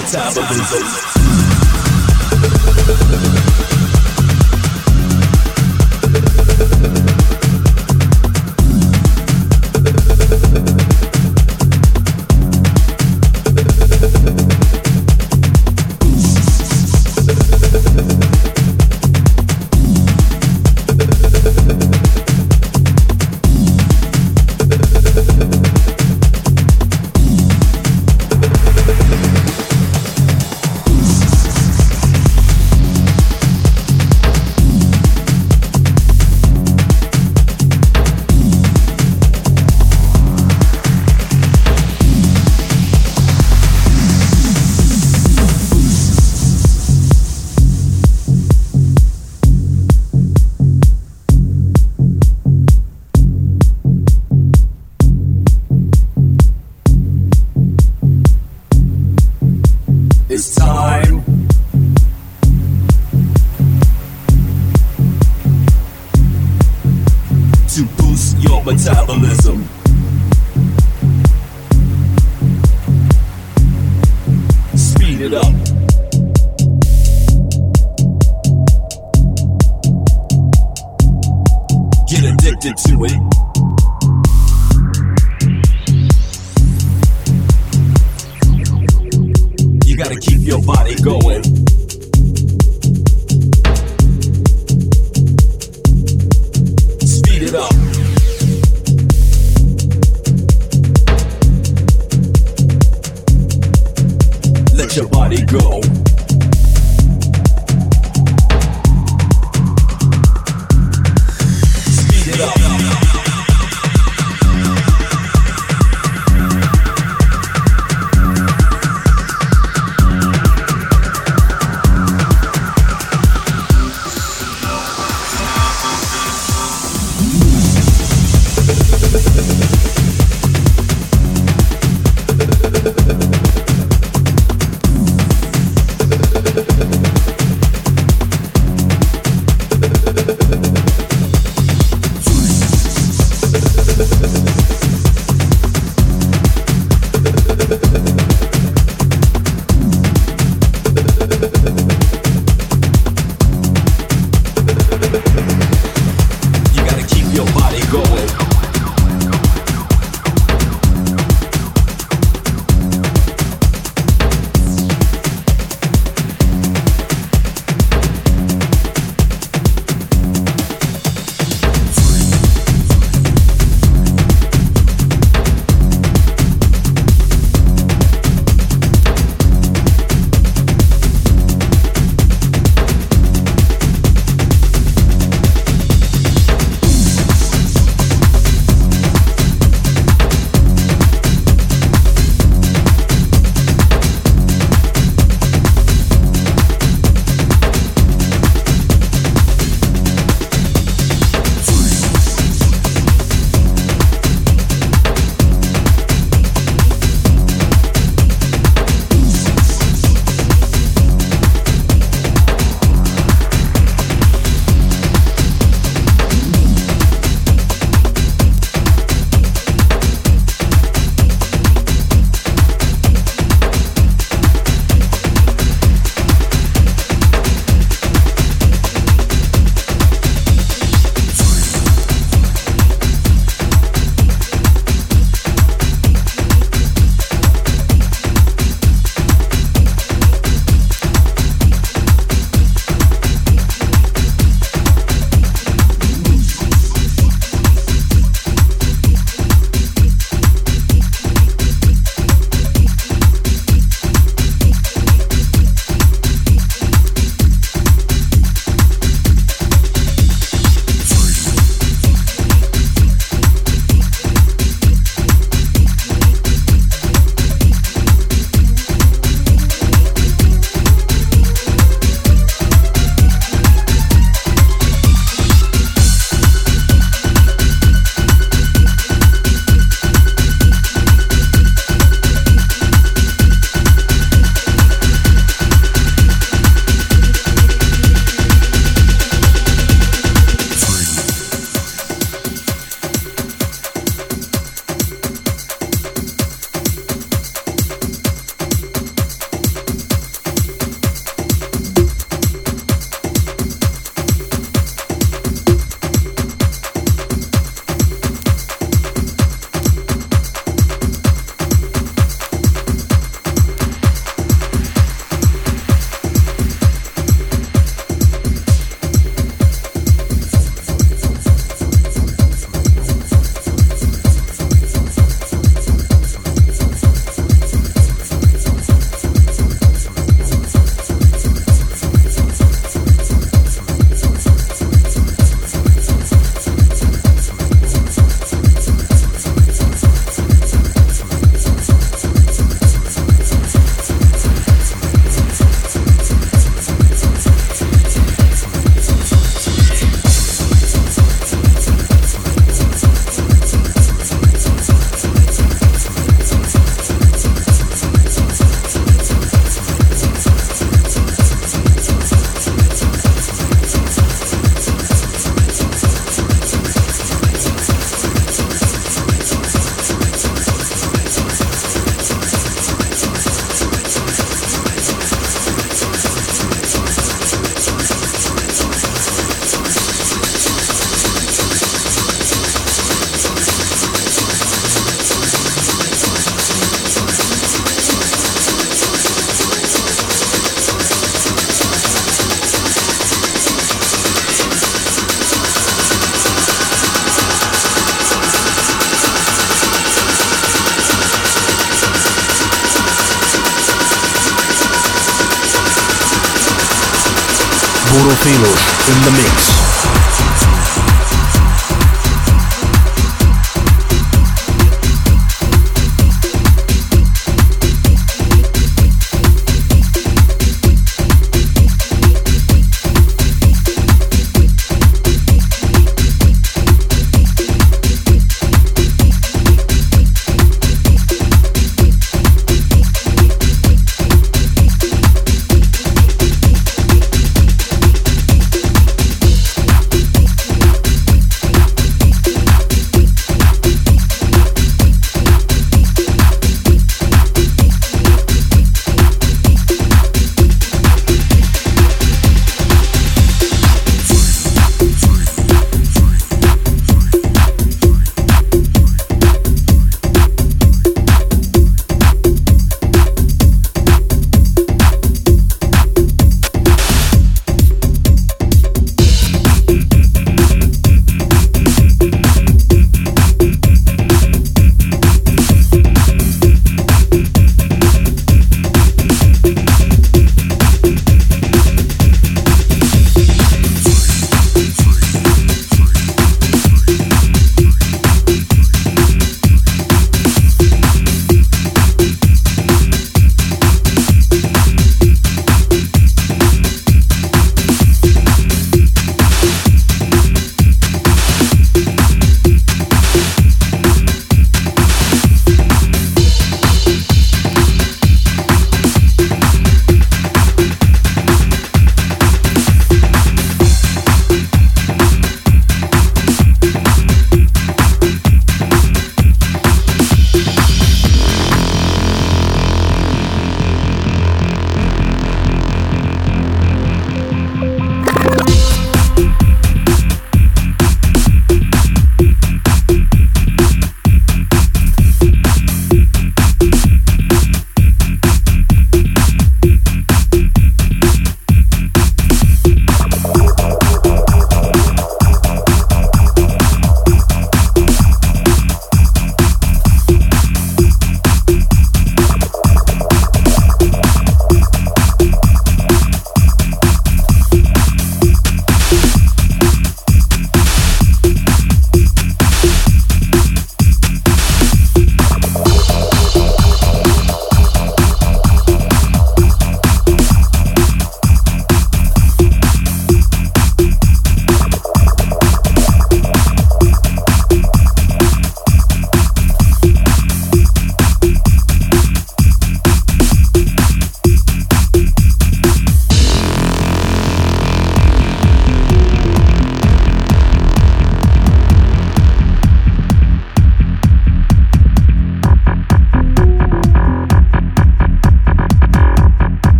metabolism.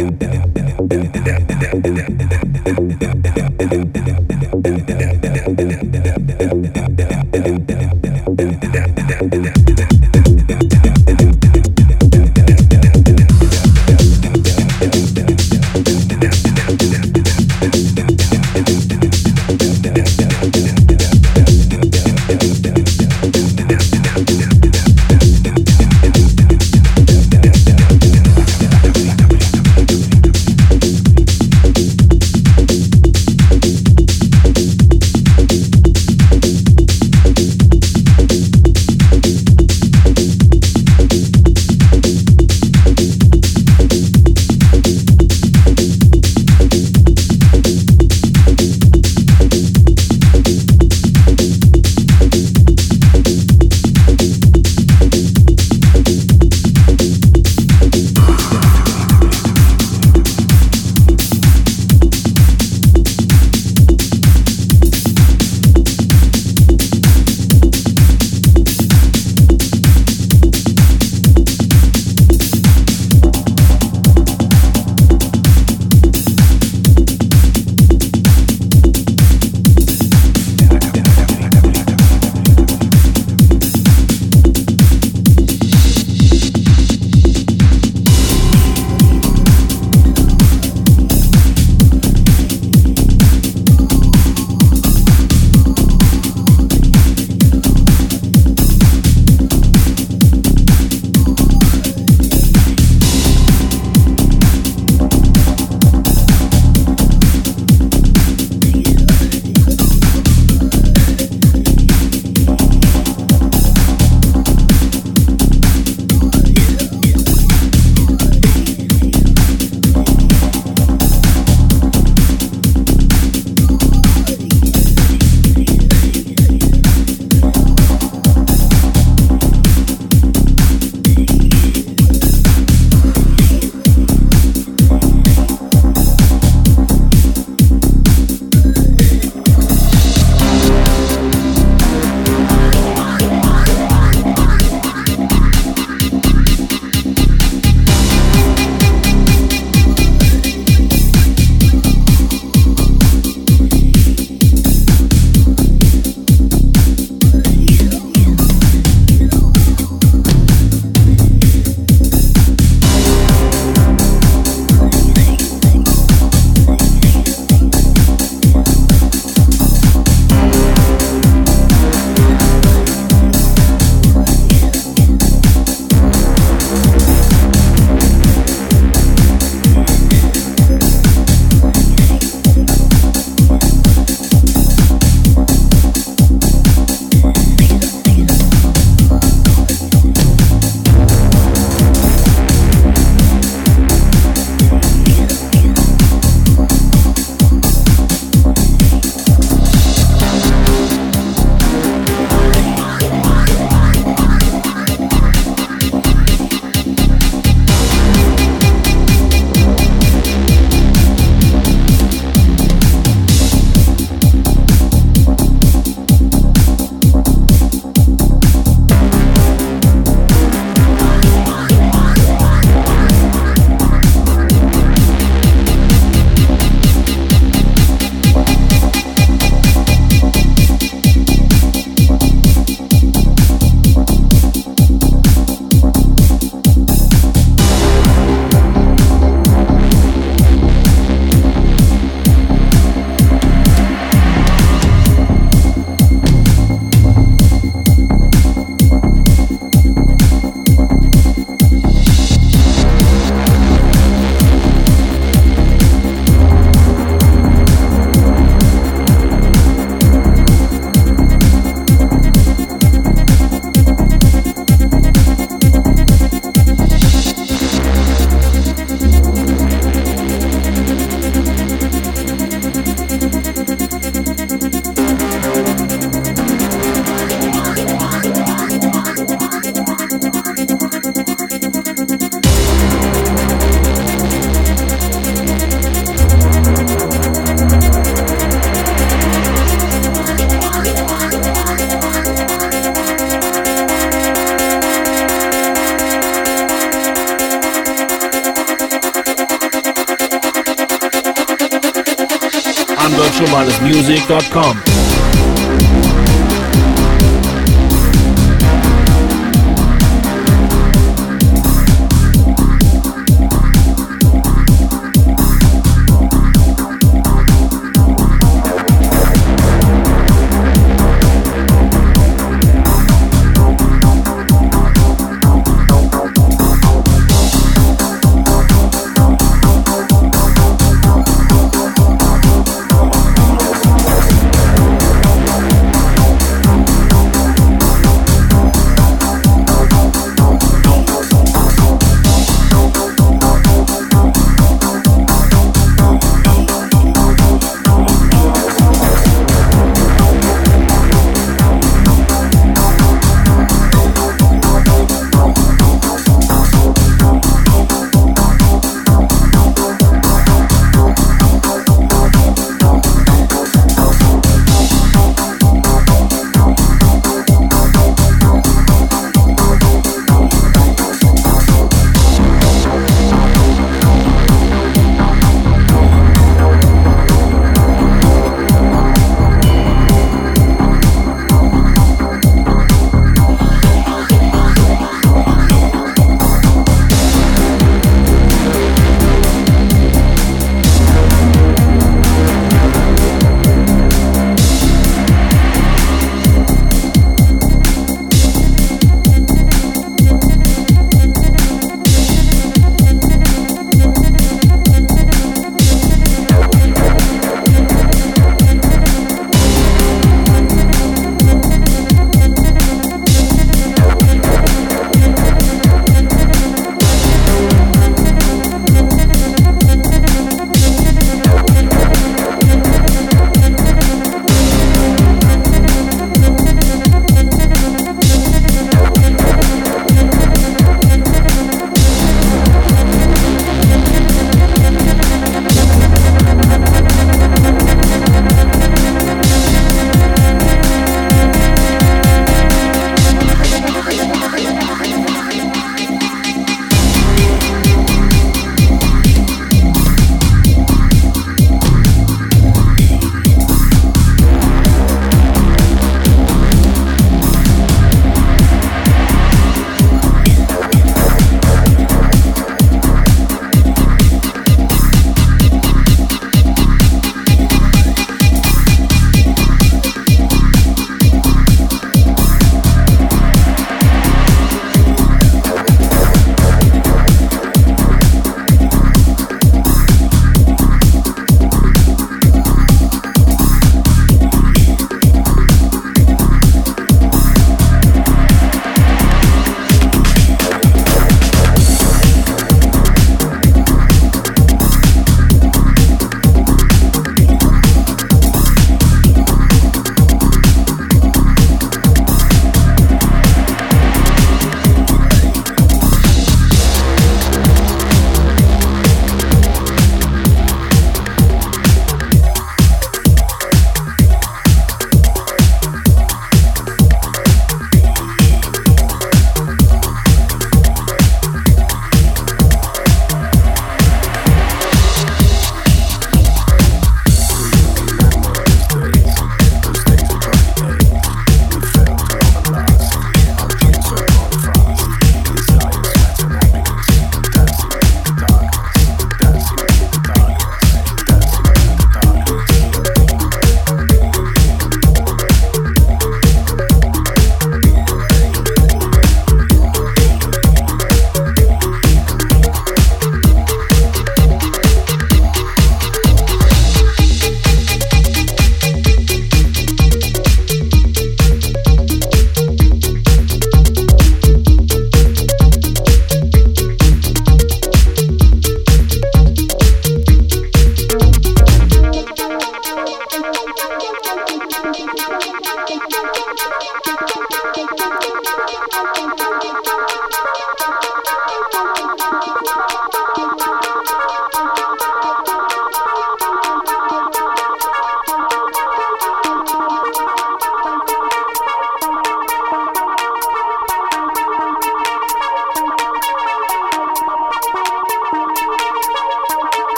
Thank you. martialmartialsmusic.com.